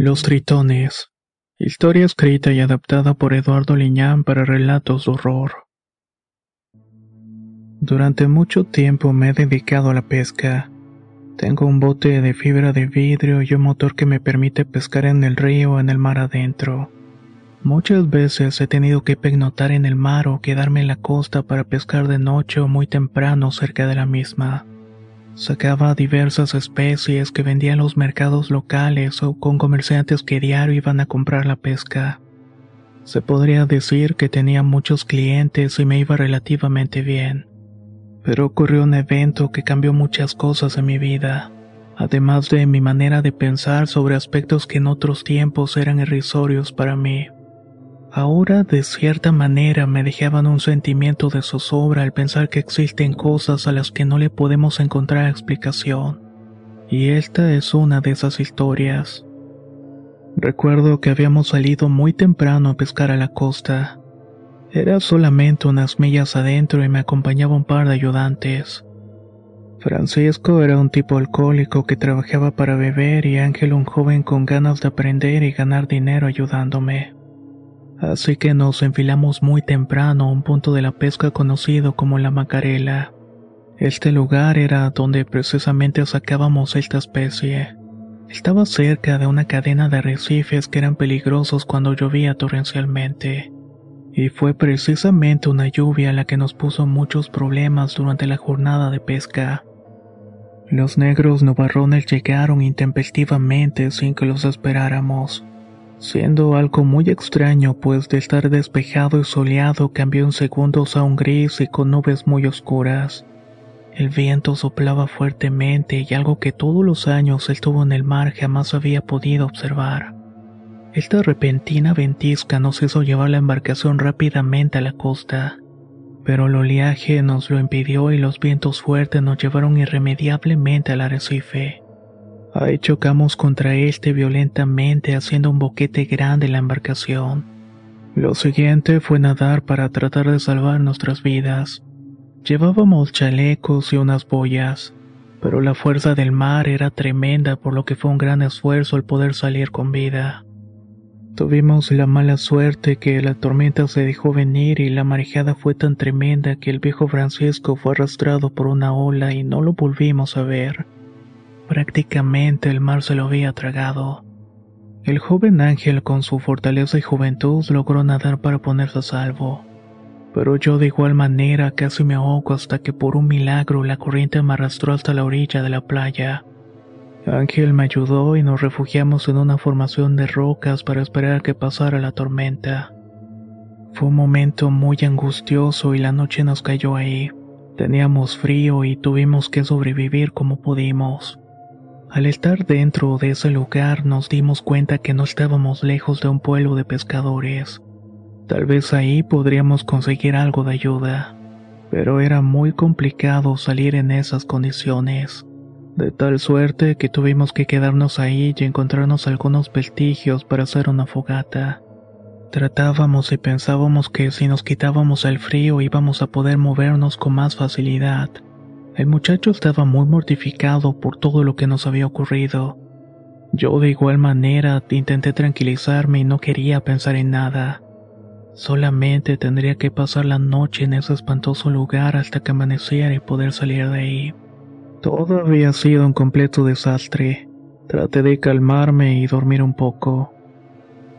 Los Tritones. Historia escrita y adaptada por Eduardo Liñán para relatos de horror. Durante mucho tiempo me he dedicado a la pesca. Tengo un bote de fibra de vidrio y un motor que me permite pescar en el río o en el mar adentro. Muchas veces he tenido que pegnotar en el mar o quedarme en la costa para pescar de noche o muy temprano cerca de la misma. Sacaba diversas especies que vendía en los mercados locales o con comerciantes que diario iban a comprar la pesca. Se podría decir que tenía muchos clientes y me iba relativamente bien. Pero ocurrió un evento que cambió muchas cosas en mi vida, además de mi manera de pensar sobre aspectos que en otros tiempos eran irrisorios para mí. Ahora de cierta manera me dejaban un sentimiento de zozobra al pensar que existen cosas a las que no le podemos encontrar explicación. Y esta es una de esas historias. Recuerdo que habíamos salido muy temprano a pescar a la costa. Era solamente unas millas adentro y me acompañaba un par de ayudantes. Francisco era un tipo alcohólico que trabajaba para beber y Ángel un joven con ganas de aprender y ganar dinero ayudándome. Así que nos enfilamos muy temprano a un punto de la pesca conocido como la Macarela. Este lugar era donde precisamente sacábamos esta especie. Estaba cerca de una cadena de arrecifes que eran peligrosos cuando llovía torrencialmente. Y fue precisamente una lluvia la que nos puso muchos problemas durante la jornada de pesca. Los negros nubarrones llegaron intempestivamente sin que los esperáramos siendo algo muy extraño pues de estar despejado y soleado cambió en segundos a un gris y con nubes muy oscuras. El viento soplaba fuertemente y algo que todos los años estuvo en el mar jamás había podido observar. Esta repentina ventisca nos hizo llevar la embarcación rápidamente a la costa, pero el oleaje nos lo impidió y los vientos fuertes nos llevaron irremediablemente al arrecife. Ahí chocamos contra este violentamente haciendo un boquete grande en la embarcación. Lo siguiente fue nadar para tratar de salvar nuestras vidas. Llevábamos chalecos y unas boyas, pero la fuerza del mar era tremenda por lo que fue un gran esfuerzo el poder salir con vida. Tuvimos la mala suerte que la tormenta se dejó venir y la marejada fue tan tremenda que el viejo Francisco fue arrastrado por una ola y no lo volvimos a ver. Prácticamente el mar se lo había tragado. El joven ángel con su fortaleza y juventud logró nadar para ponerse a salvo. Pero yo de igual manera casi me ahogo hasta que por un milagro la corriente me arrastró hasta la orilla de la playa. Ángel me ayudó y nos refugiamos en una formación de rocas para esperar que pasara la tormenta. Fue un momento muy angustioso y la noche nos cayó ahí. Teníamos frío y tuvimos que sobrevivir como pudimos. Al estar dentro de ese lugar nos dimos cuenta que no estábamos lejos de un pueblo de pescadores. Tal vez ahí podríamos conseguir algo de ayuda, pero era muy complicado salir en esas condiciones. De tal suerte que tuvimos que quedarnos ahí y encontrarnos algunos vestigios para hacer una fogata. Tratábamos y pensábamos que si nos quitábamos el frío íbamos a poder movernos con más facilidad el muchacho estaba muy mortificado por todo lo que nos había ocurrido. Yo de igual manera intenté tranquilizarme y no quería pensar en nada. Solamente tendría que pasar la noche en ese espantoso lugar hasta que amaneciera y poder salir de ahí. Todo había sido un completo desastre. Traté de calmarme y dormir un poco.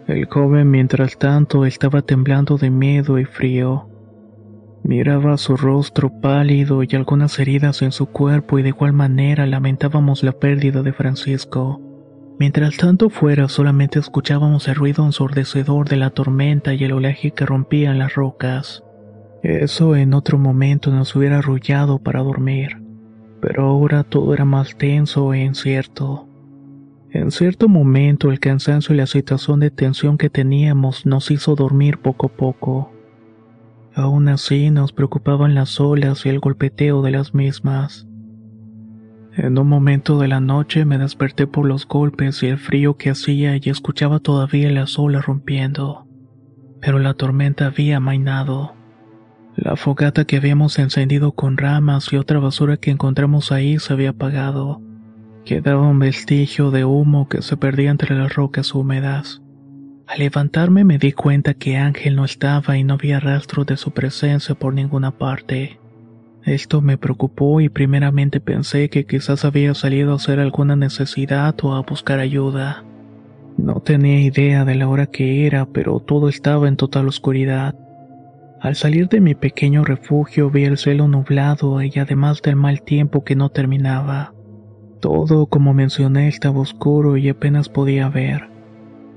El joven mientras tanto estaba temblando de miedo y frío. Miraba su rostro pálido y algunas heridas en su cuerpo y de igual manera lamentábamos la pérdida de Francisco. Mientras tanto fuera solamente escuchábamos el ruido ensordecedor de la tormenta y el oleaje que rompía en las rocas. Eso en otro momento nos hubiera arrullado para dormir, pero ahora todo era más tenso e incierto. En cierto momento el cansancio y la situación de tensión que teníamos nos hizo dormir poco a poco. Aún así nos preocupaban las olas y el golpeteo de las mismas. En un momento de la noche me desperté por los golpes y el frío que hacía y escuchaba todavía las olas rompiendo. Pero la tormenta había amainado. La fogata que habíamos encendido con ramas y otra basura que encontramos ahí se había apagado. Quedaba un vestigio de humo que se perdía entre las rocas húmedas. Al levantarme me di cuenta que Ángel no estaba y no había rastro de su presencia por ninguna parte. Esto me preocupó y primeramente pensé que quizás había salido a hacer alguna necesidad o a buscar ayuda. No tenía idea de la hora que era, pero todo estaba en total oscuridad. Al salir de mi pequeño refugio vi el cielo nublado y además del mal tiempo que no terminaba. Todo, como mencioné, estaba oscuro y apenas podía ver.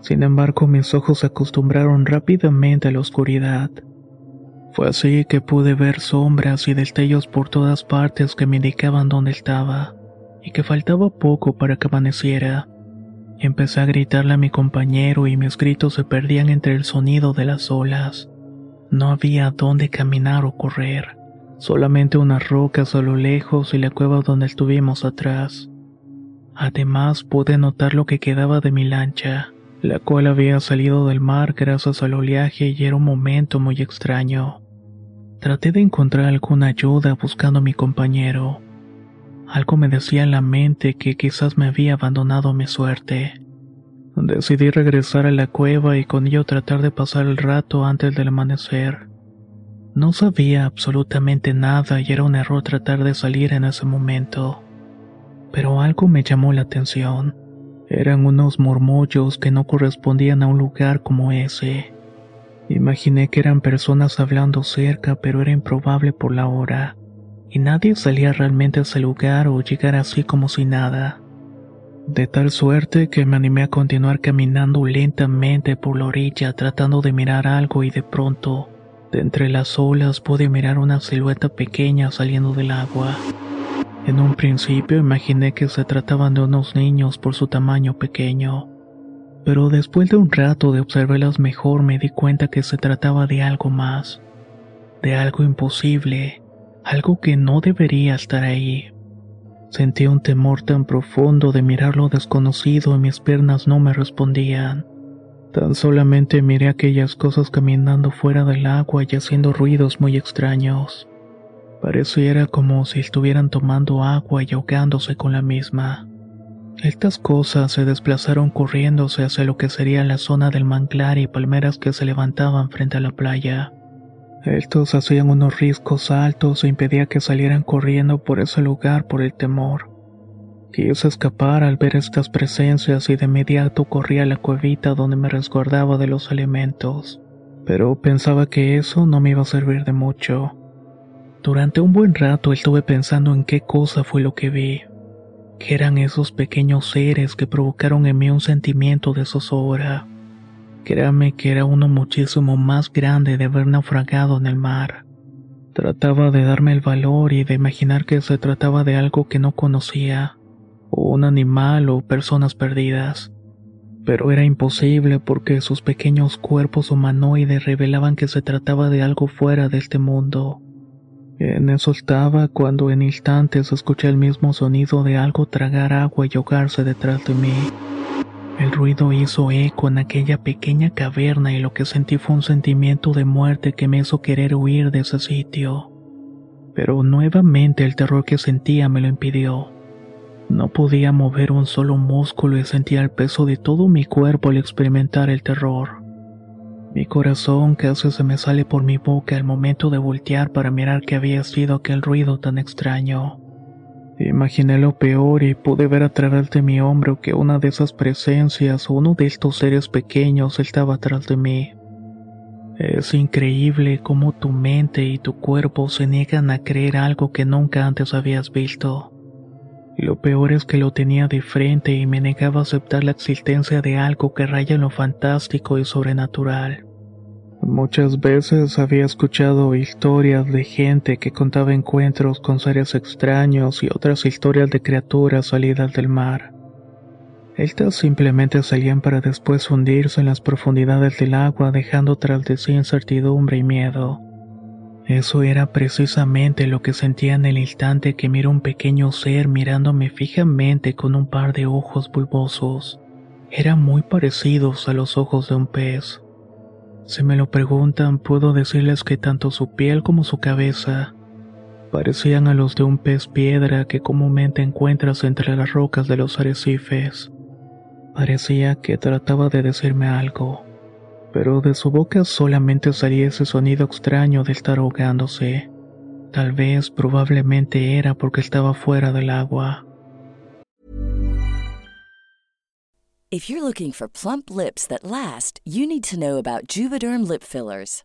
Sin embargo, mis ojos se acostumbraron rápidamente a la oscuridad. Fue así que pude ver sombras y destellos por todas partes que me indicaban dónde estaba, y que faltaba poco para que amaneciera. Empecé a gritarle a mi compañero y mis gritos se perdían entre el sonido de las olas. No había dónde caminar o correr, solamente unas rocas a lo lejos y la cueva donde estuvimos atrás. Además pude notar lo que quedaba de mi lancha, la cual había salido del mar gracias al oleaje y era un momento muy extraño. Traté de encontrar alguna ayuda buscando a mi compañero. Algo me decía en la mente que quizás me había abandonado mi suerte. Decidí regresar a la cueva y con ello tratar de pasar el rato antes del amanecer. No sabía absolutamente nada y era un error tratar de salir en ese momento. Pero algo me llamó la atención. Eran unos murmullos que no correspondían a un lugar como ese. Imaginé que eran personas hablando cerca, pero era improbable por la hora, y nadie salía realmente a ese lugar o llegar así como si nada. De tal suerte que me animé a continuar caminando lentamente por la orilla tratando de mirar algo y de pronto, de entre las olas pude mirar una silueta pequeña saliendo del agua. En un principio imaginé que se trataban de unos niños por su tamaño pequeño, pero después de un rato de observarlas mejor me di cuenta que se trataba de algo más, de algo imposible, algo que no debería estar ahí. Sentí un temor tan profundo de mirar lo desconocido y mis piernas no me respondían. Tan solamente miré aquellas cosas caminando fuera del agua y haciendo ruidos muy extraños. Pareciera como si estuvieran tomando agua y ahogándose con la misma. Estas cosas se desplazaron corriéndose hacia lo que sería la zona del manglar y palmeras que se levantaban frente a la playa. Estos hacían unos riscos altos e impedía que salieran corriendo por ese lugar por el temor. Quise escapar al ver estas presencias y de inmediato corrí a la cuevita donde me resguardaba de los elementos, pero pensaba que eso no me iba a servir de mucho. Durante un buen rato estuve pensando en qué cosa fue lo que vi, que eran esos pequeños seres que provocaron en mí un sentimiento de zozobra. Créame que era uno muchísimo más grande de haber naufragado en el mar. Trataba de darme el valor y de imaginar que se trataba de algo que no conocía, o un animal o personas perdidas. Pero era imposible porque sus pequeños cuerpos humanoides revelaban que se trataba de algo fuera de este mundo. En eso estaba cuando en instantes escuché el mismo sonido de algo tragar agua y ahogarse detrás de mí. El ruido hizo eco en aquella pequeña caverna y lo que sentí fue un sentimiento de muerte que me hizo querer huir de ese sitio. Pero nuevamente el terror que sentía me lo impidió. No podía mover un solo músculo y sentía el peso de todo mi cuerpo al experimentar el terror. Mi corazón casi se me sale por mi boca al momento de voltear para mirar qué había sido aquel ruido tan extraño. Imaginé lo peor y pude ver a través de mi hombro que una de esas presencias o uno de estos seres pequeños estaba atrás de mí. Es increíble cómo tu mente y tu cuerpo se niegan a creer algo que nunca antes habías visto. Lo peor es que lo tenía de frente y me negaba a aceptar la existencia de algo que raya en lo fantástico y sobrenatural. Muchas veces había escuchado historias de gente que contaba encuentros con seres extraños y otras historias de criaturas salidas del mar. Estas simplemente salían para después hundirse en las profundidades del agua dejando tras de sí incertidumbre y miedo. Eso era precisamente lo que sentía en el instante que miro un pequeño ser mirándome fijamente con un par de ojos bulbosos. Eran muy parecidos a los ojos de un pez. Si me lo preguntan, puedo decirles que tanto su piel como su cabeza parecían a los de un pez piedra que comúnmente encuentras entre las rocas de los arrecifes. Parecía que trataba de decirme algo, pero de su boca solamente salía ese sonido extraño de estar ahogándose. Tal vez probablemente era porque estaba fuera del agua. If you're looking for plump lips that last, you need to know about Juvederm lip fillers.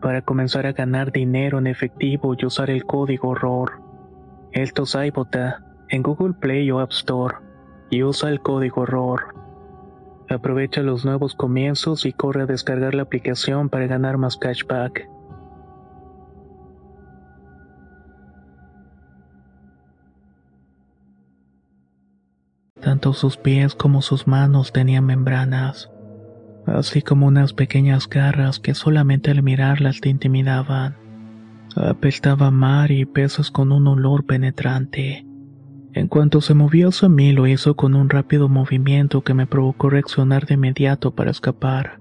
para comenzar a ganar dinero en efectivo y usar el código ROR. Esto es iBota en Google Play o App Store y usa el código ROR. Aprovecha los nuevos comienzos y corre a descargar la aplicación para ganar más cashback. Tanto sus pies como sus manos tenían membranas, así como unas pequeñas garras que solamente al mirarlas te intimidaban. Apestaba mar y peces con un olor penetrante. En cuanto se movió hacia mí, lo hizo con un rápido movimiento que me provocó reaccionar de inmediato para escapar.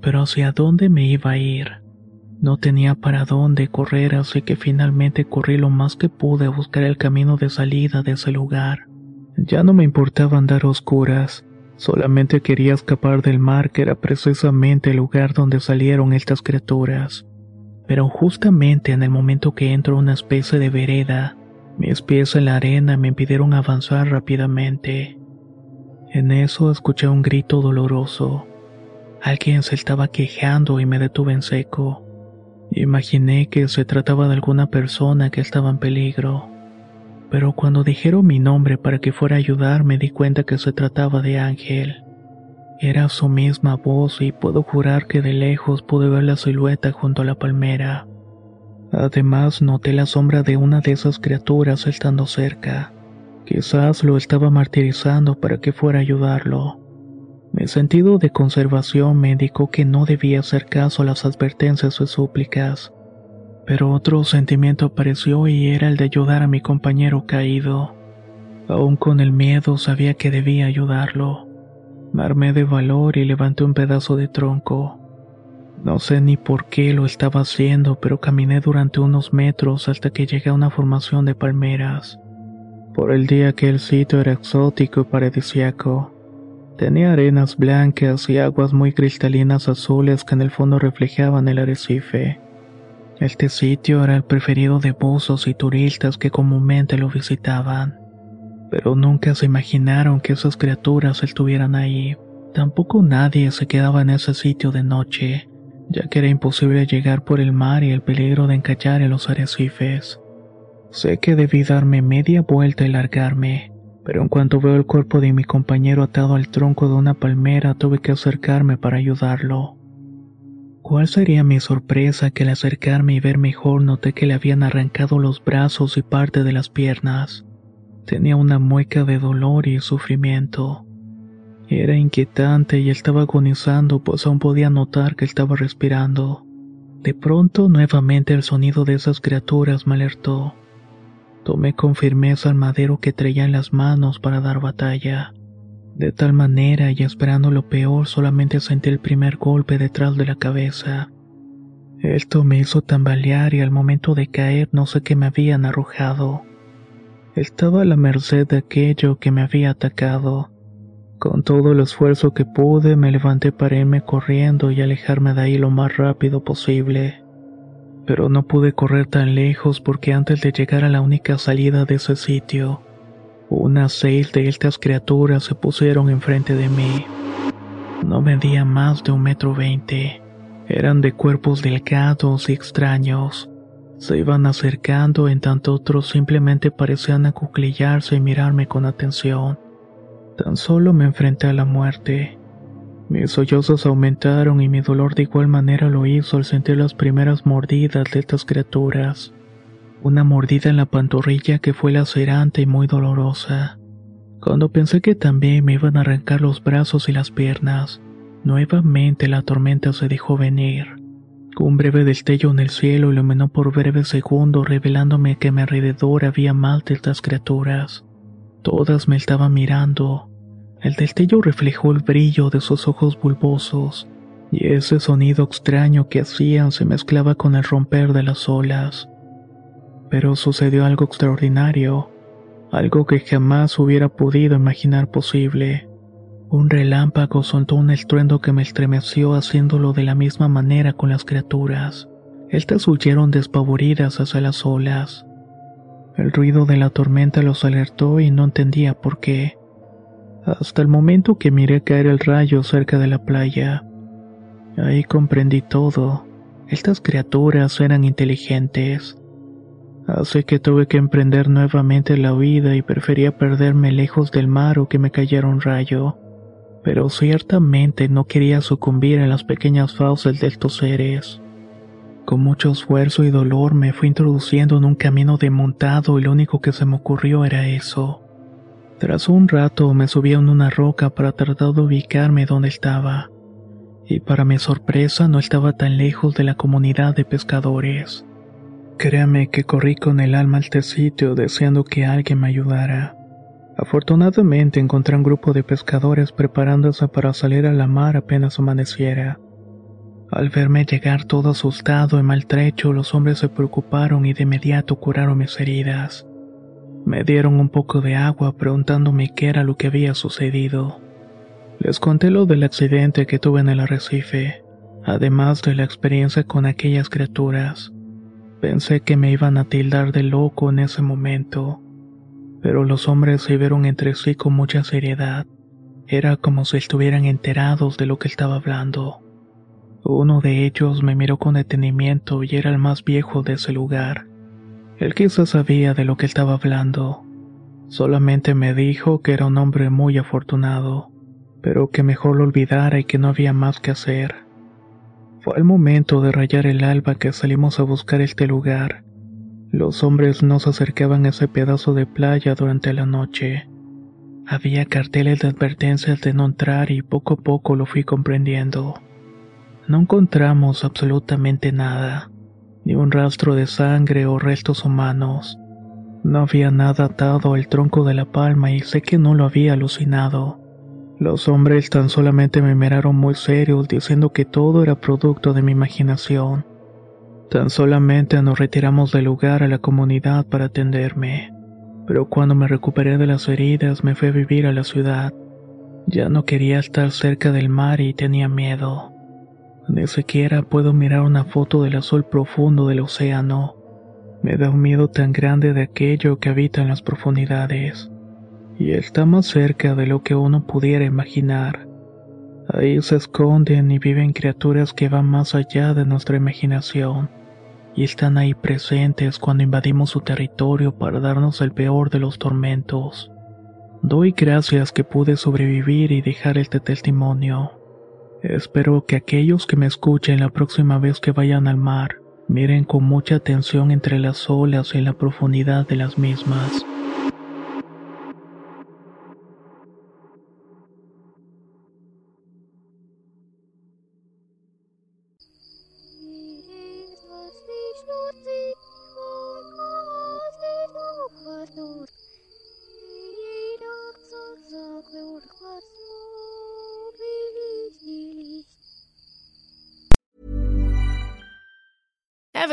Pero hacia dónde me iba a ir? No tenía para dónde correr, así que finalmente corrí lo más que pude a buscar el camino de salida de ese lugar. Ya no me importaba andar a oscuras, solamente quería escapar del mar, que era precisamente el lugar donde salieron estas criaturas. pero justamente en el momento que entro a una especie de vereda, mis pies en la arena me impidieron avanzar rápidamente. En eso escuché un grito doloroso. Alguien se estaba quejando y me detuve en seco. Imaginé que se trataba de alguna persona que estaba en peligro. Pero cuando dijeron mi nombre para que fuera a ayudar me di cuenta que se trataba de Ángel. Era su misma voz y puedo jurar que de lejos pude ver la silueta junto a la palmera. Además noté la sombra de una de esas criaturas estando cerca. Quizás lo estaba martirizando para que fuera a ayudarlo. Mi sentido de conservación me indicó que no debía hacer caso a las advertencias o súplicas. Pero otro sentimiento apareció y era el de ayudar a mi compañero caído. Aún con el miedo sabía que debía ayudarlo. Me armé de valor y levanté un pedazo de tronco. No sé ni por qué lo estaba haciendo, pero caminé durante unos metros hasta que llegué a una formación de palmeras. Por el día que el sitio era exótico y paradisiaco. Tenía arenas blancas y aguas muy cristalinas azules que en el fondo reflejaban el arrecife. Este sitio era el preferido de buzos y turistas que comúnmente lo visitaban pero nunca se imaginaron que esas criaturas estuvieran ahí. Tampoco nadie se quedaba en ese sitio de noche, ya que era imposible llegar por el mar y el peligro de encallar en los arrecifes. Sé que debí darme media vuelta y largarme, pero en cuanto veo el cuerpo de mi compañero atado al tronco de una palmera tuve que acercarme para ayudarlo. ¿Cuál sería mi sorpresa que al acercarme y ver mejor noté que le habían arrancado los brazos y parte de las piernas? Tenía una mueca de dolor y sufrimiento. Era inquietante y estaba agonizando, pues aún podía notar que estaba respirando. De pronto, nuevamente el sonido de esas criaturas me alertó. Tomé con firmeza el madero que traía en las manos para dar batalla. De tal manera, y esperando lo peor, solamente sentí el primer golpe detrás de la cabeza. Esto me hizo tambalear y al momento de caer no sé qué me habían arrojado. Estaba a la merced de aquello que me había atacado. Con todo el esfuerzo que pude, me levanté para irme corriendo y alejarme de ahí lo más rápido posible. Pero no pude correr tan lejos porque antes de llegar a la única salida de ese sitio, unas seis de estas criaturas se pusieron enfrente de mí. No medían más de un metro veinte. Eran de cuerpos delgados y extraños. Se iban acercando en tanto otros simplemente parecían acuclillarse y mirarme con atención. Tan solo me enfrenté a la muerte. Mis sollozos aumentaron y mi dolor de igual manera lo hizo al sentir las primeras mordidas de estas criaturas. Una mordida en la pantorrilla que fue lacerante y muy dolorosa. Cuando pensé que también me iban a arrancar los brazos y las piernas, nuevamente la tormenta se dejó venir. Un breve destello en el cielo iluminó por breves segundos revelándome que a mi alrededor había más de estas criaturas. Todas me estaban mirando. El destello reflejó el brillo de sus ojos bulbosos, y ese sonido extraño que hacían se mezclaba con el romper de las olas. Pero sucedió algo extraordinario, algo que jamás hubiera podido imaginar posible. Un relámpago soltó un estruendo que me estremeció haciéndolo de la misma manera con las criaturas. Estas huyeron despavoridas hacia las olas. El ruido de la tormenta los alertó y no entendía por qué. Hasta el momento que miré caer el rayo cerca de la playa. Ahí comprendí todo. Estas criaturas eran inteligentes. Así que tuve que emprender nuevamente la huida y prefería perderme lejos del mar o que me cayera un rayo pero ciertamente no quería sucumbir en las pequeñas fauces de estos seres. Con mucho esfuerzo y dolor me fui introduciendo en un camino desmontado y lo único que se me ocurrió era eso. Tras un rato me subí a una roca para tratar de ubicarme donde estaba, y para mi sorpresa no estaba tan lejos de la comunidad de pescadores. Créame que corrí con el alma a este sitio deseando que alguien me ayudara. Afortunadamente encontré un grupo de pescadores preparándose para salir a la mar apenas amaneciera. Al verme llegar todo asustado y maltrecho, los hombres se preocuparon y de inmediato curaron mis heridas. Me dieron un poco de agua preguntándome qué era lo que había sucedido. Les conté lo del accidente que tuve en el arrecife. además de la experiencia con aquellas criaturas. Pensé que me iban a tildar de loco en ese momento, pero los hombres se vieron entre sí con mucha seriedad. Era como si estuvieran enterados de lo que estaba hablando. Uno de ellos me miró con detenimiento y era el más viejo de ese lugar. Él quizás sabía de lo que estaba hablando. Solamente me dijo que era un hombre muy afortunado, pero que mejor lo olvidara y que no había más que hacer. Fue el momento de rayar el alba que salimos a buscar este lugar. Los hombres no se acercaban a ese pedazo de playa durante la noche. Había carteles de advertencias de no entrar y poco a poco lo fui comprendiendo. No encontramos absolutamente nada, ni un rastro de sangre o restos humanos. No había nada atado al tronco de la palma y sé que no lo había alucinado. Los hombres tan solamente me miraron muy serios diciendo que todo era producto de mi imaginación. Tan solamente nos retiramos del lugar a la comunidad para atenderme. Pero cuando me recuperé de las heridas me fui a vivir a la ciudad. Ya no quería estar cerca del mar y tenía miedo. Ni siquiera puedo mirar una foto del azul profundo del océano. Me da un miedo tan grande de aquello que habita en las profundidades y está más cerca de lo que uno pudiera imaginar. Ahí se esconden y viven criaturas que van más allá de nuestra imaginación, y están ahí presentes cuando invadimos su territorio para darnos el peor de los tormentos. Doy gracias que pude sobrevivir y dejar este testimonio. Espero que aquellos que me escuchen la próxima vez que vayan al mar, miren con mucha atención entre las olas y en la profundidad de las mismas.